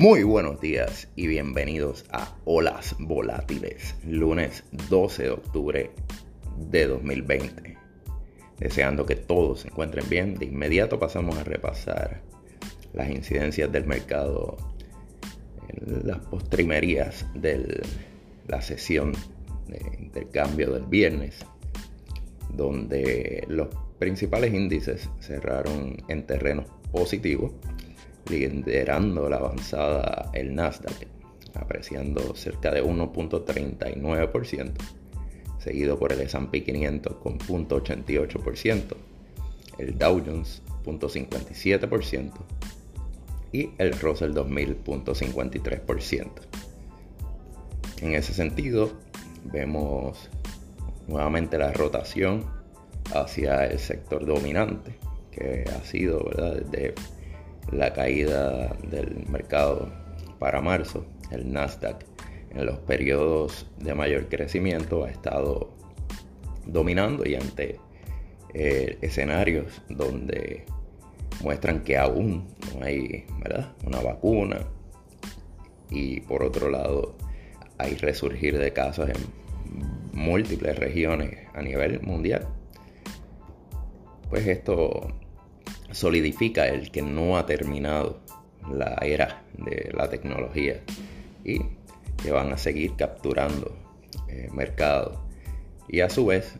Muy buenos días y bienvenidos a Olas Volátiles, lunes 12 de octubre de 2020. Deseando que todos se encuentren bien, de inmediato pasamos a repasar las incidencias del mercado en las postrimerías de la sesión de intercambio del viernes, donde los principales índices cerraron en terreno positivo liderando la avanzada el Nasdaq, apreciando cerca de 1.39%, seguido por el S&P 500 con 0.88%, el Dow Jones 0.57% y el Russell 2000.53%. En ese sentido, vemos nuevamente la rotación hacia el sector dominante, que ha sido ¿verdad? desde la caída del mercado para marzo, el Nasdaq en los periodos de mayor crecimiento ha estado dominando y ante eh, escenarios donde muestran que aún no hay una vacuna. Y por otro lado hay resurgir de casos en múltiples regiones a nivel mundial. Pues esto solidifica el que no ha terminado la era de la tecnología y que van a seguir capturando eh, mercado. Y a su vez,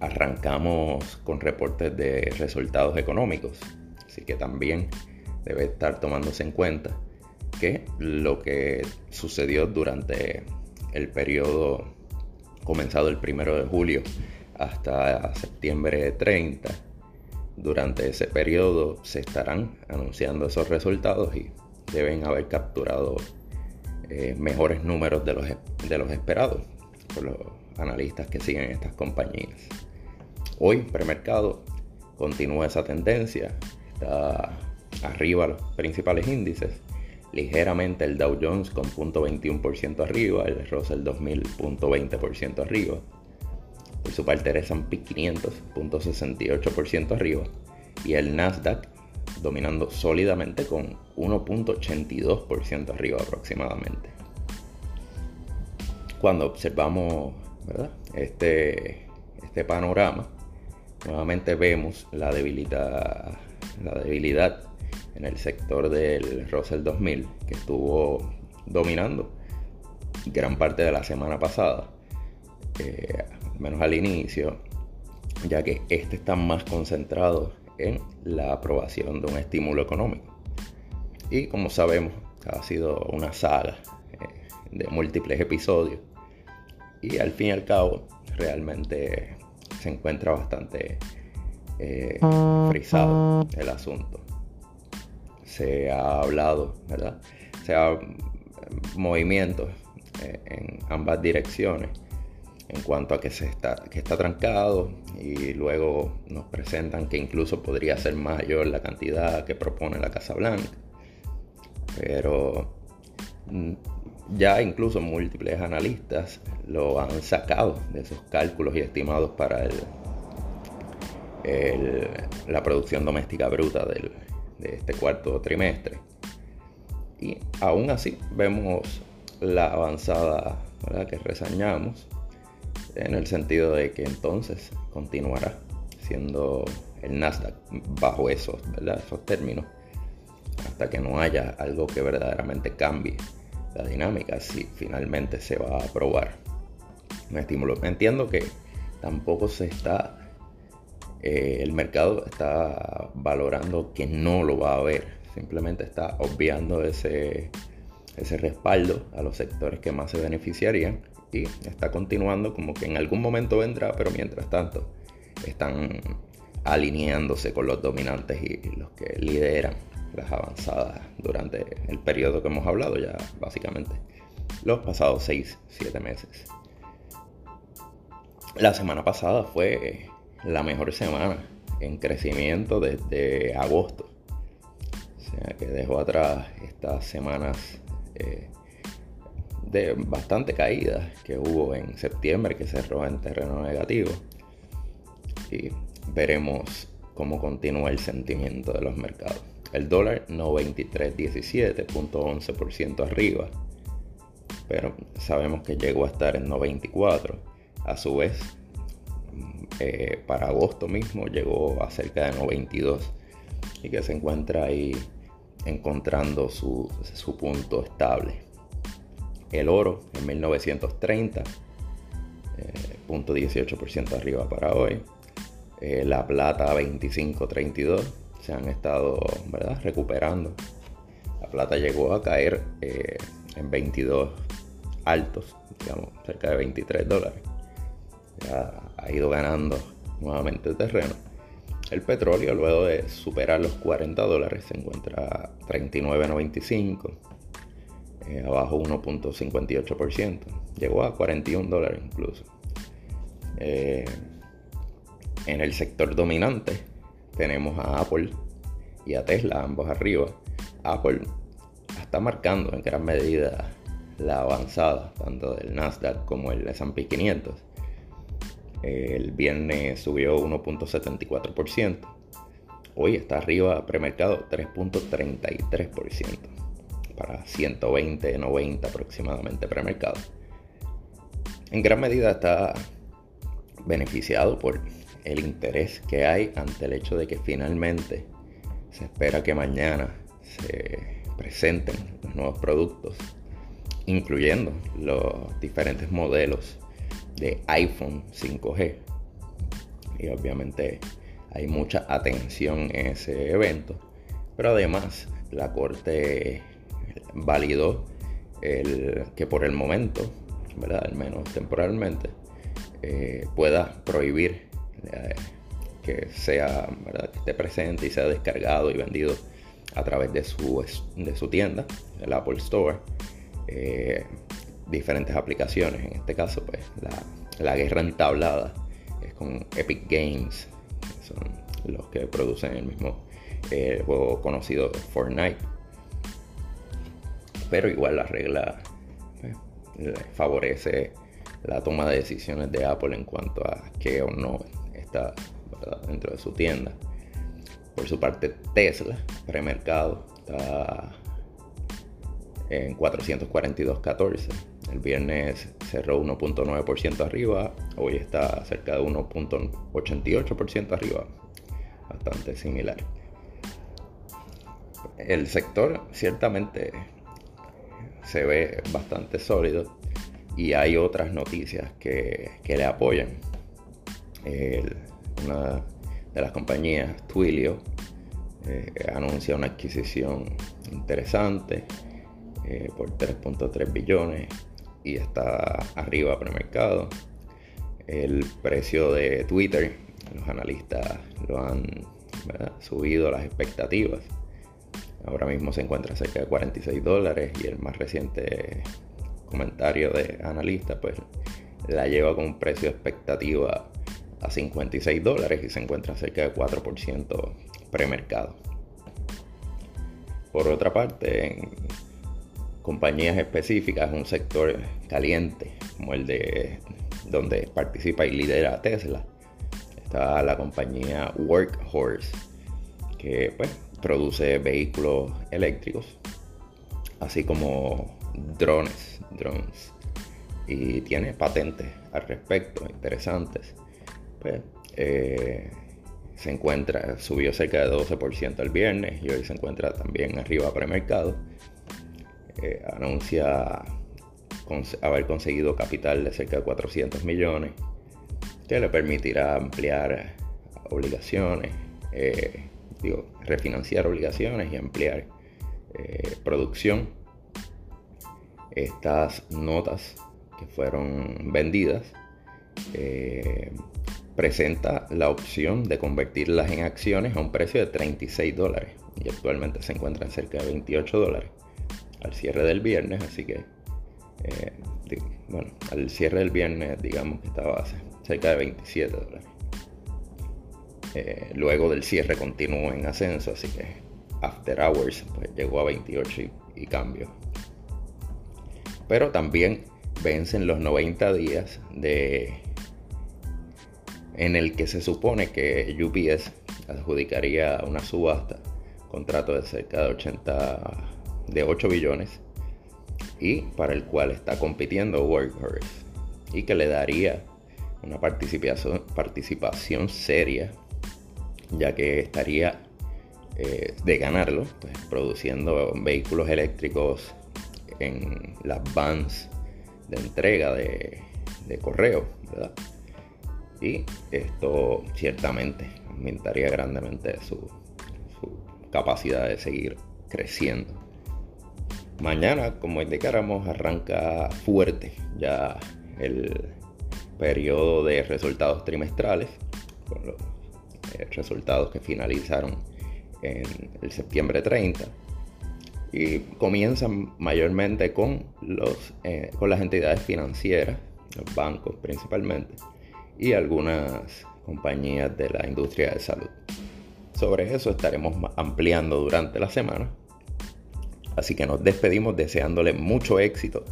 arrancamos con reportes de resultados económicos. Así que también debe estar tomándose en cuenta que lo que sucedió durante el periodo comenzado el primero de julio hasta septiembre 30 durante ese periodo se estarán anunciando esos resultados y deben haber capturado eh, mejores números de los, de los esperados por los analistas que siguen estas compañías. Hoy, premercado, continúa esa tendencia, está arriba los principales índices, ligeramente el Dow Jones con 0.21% arriba, el Russell 2000.20% arriba, por su parte, el S&P 500, 0.68% arriba. Y el Nasdaq dominando sólidamente con 1.82% arriba aproximadamente. Cuando observamos Este, este panorama, nuevamente vemos la debilidad, la debilidad en el sector del Russell 2000 que estuvo dominando gran parte de la semana pasada. Eh, menos al inicio, ya que este está más concentrado en la aprobación de un estímulo económico. Y como sabemos, ha sido una saga eh, de múltiples episodios y al fin y al cabo realmente se encuentra bastante eh, frisado el asunto. Se ha hablado, ¿verdad? Se ha movimientos eh, en ambas direcciones en cuanto a que, se está, que está trancado y luego nos presentan que incluso podría ser mayor la cantidad que propone la Casa Blanca. Pero mm, ya incluso múltiples analistas lo han sacado de esos cálculos y estimados para el, la producción doméstica bruta de este cuarto trimestre. Y aún así vemos la avanzada que resañamos en el sentido de que entonces continuará siendo el Nasdaq bajo esos, esos términos hasta que no haya algo que verdaderamente cambie la dinámica si finalmente se va a aprobar. Un estímulo. Entiendo que tampoco se está, eh, el mercado está valorando que no lo va a haber, simplemente está obviando ese, ese respaldo a los sectores que más se beneficiarían y está continuando como que en algún momento vendrá, pero mientras tanto están alineándose con los dominantes y los que lideran las avanzadas durante el periodo que hemos hablado ya básicamente los pasados 6, 7 meses. La semana pasada fue la mejor semana en crecimiento desde agosto. O sea que dejó atrás estas semanas eh, de bastante caídas que hubo en septiembre que cerró en terreno negativo. Y veremos cómo continúa el sentimiento de los mercados. El dólar 93.17.11% arriba, pero sabemos que llegó a estar en 94. A su vez, eh, para agosto mismo llegó a cerca de 92 y que se encuentra ahí encontrando su, punto estable. El oro en 1930, eh, punto 18% arriba para hoy. Eh, la plata 25.32 se han estado ¿verdad? recuperando. La plata llegó a caer eh, en 22 altos, digamos, cerca de 23 dólares. Ya ha ido ganando nuevamente terreno. El petróleo, luego de superar los 40 dólares, se encuentra a 39.95, eh, abajo 1.58%. Llegó a 41 dólares incluso. Eh, en el sector dominante tenemos a Apple y a Tesla, ambos arriba. Apple está marcando en gran medida la avanzada, tanto del Nasdaq como el S&P 500 el viernes subió 1.74%. Hoy está arriba premercado 3.33% para 120.90 aproximadamente premercado. En gran medida está beneficiado por el interés que hay ante el hecho de que finalmente se espera que mañana se presenten los nuevos productos, incluyendo los diferentes modelos de iPhone 5G. Y obviamente hay mucha atención en ese evento. Pero además la Corte validó el, que por el momento, ¿verdad? al menos temporalmente, eh, pueda prohibir eh, que sea, ¿verdad? que esté presente y sea descargado y vendido a través de su, de su tienda, el Apple Store. Eh, diferentes aplicaciones. En este caso, pues la, guerra entablada es con Epic Games, que son los que producen el mismo juego conocido Fortnite. Pero igual la regla pues, favorece la toma de decisiones de Apple en cuanto a qué o no está dentro de su tienda. Por su parte, Tesla, premercado, está en 442.14 el viernes cerró 1.9% arriba, hoy está cerca de 1.88% arriba, bastante similar. El sector ciertamente se ve bastante sólido y hay otras noticias que, le apoyan. una de las compañías, Twilio, eh, anuncia una adquisición interesante eh, por 3.3 billones y está arriba premercado. El precio de Twitter, los analistas lo han subido a las expectativas. Ahora mismo se encuentra cerca de 46 dólares y el más reciente comentario de analistas pues la lleva con un precio de expectativa a 56 dólares y se encuentra cerca de 4% premercado. Por otra parte, en compañías específicas, un sector caliente como el de donde participa y lidera Tesla. Está la compañía Workhorse, que pues, produce vehículos eléctricos, así como drones, drones. Y tiene patentes al respecto, interesantes. Pues, eh, se encuentra, subió cerca de 12% el viernes y hoy se encuentra también arriba premercado eh, anuncia haber conseguido capital de cerca de 400 millones, que le permitirá ampliar obligaciones, eh, digo, refinanciar obligaciones y ampliar eh, producción. Estas notas que fueron vendidas presenta la opción de convertirlas en acciones a un precio de 36 dólares y actualmente se encuentran cerca de 28 dólares al cierre del viernes, así que, eh, bueno, al cierre del viernes digamos que estaba cerca de 27 dólares. Eh, luego del cierre continuó en ascenso, así que After Hours pues, llegó a 28 y, cambio. Pero también vencen los 90 días de en el que se supone que UPS adjudicaría una subasta contrato de cerca de 80 de 8 billones y para el cual está compitiendo Workhorse y que le daría una participación, participación seria ya que estaría eh, de ganarlo pues, produciendo vehículos eléctricos en las vans de entrega de, correo y esto ciertamente aumentaría grandemente su capacidad de seguir creciendo. Mañana, como indicáramos, arranca fuerte ya el periodo de resultados trimestrales, con los eh, resultados que finalizaron en el septiembre 30 y comienzan mayormente con, los, eh, con las entidades financieras, los bancos principalmente, y algunas compañías de la industria de salud. Sobre eso estaremos ampliando durante la semana Así que nos despedimos deseándole mucho éxito.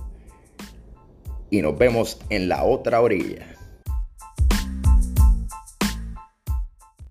Y nos vemos en la otra orilla.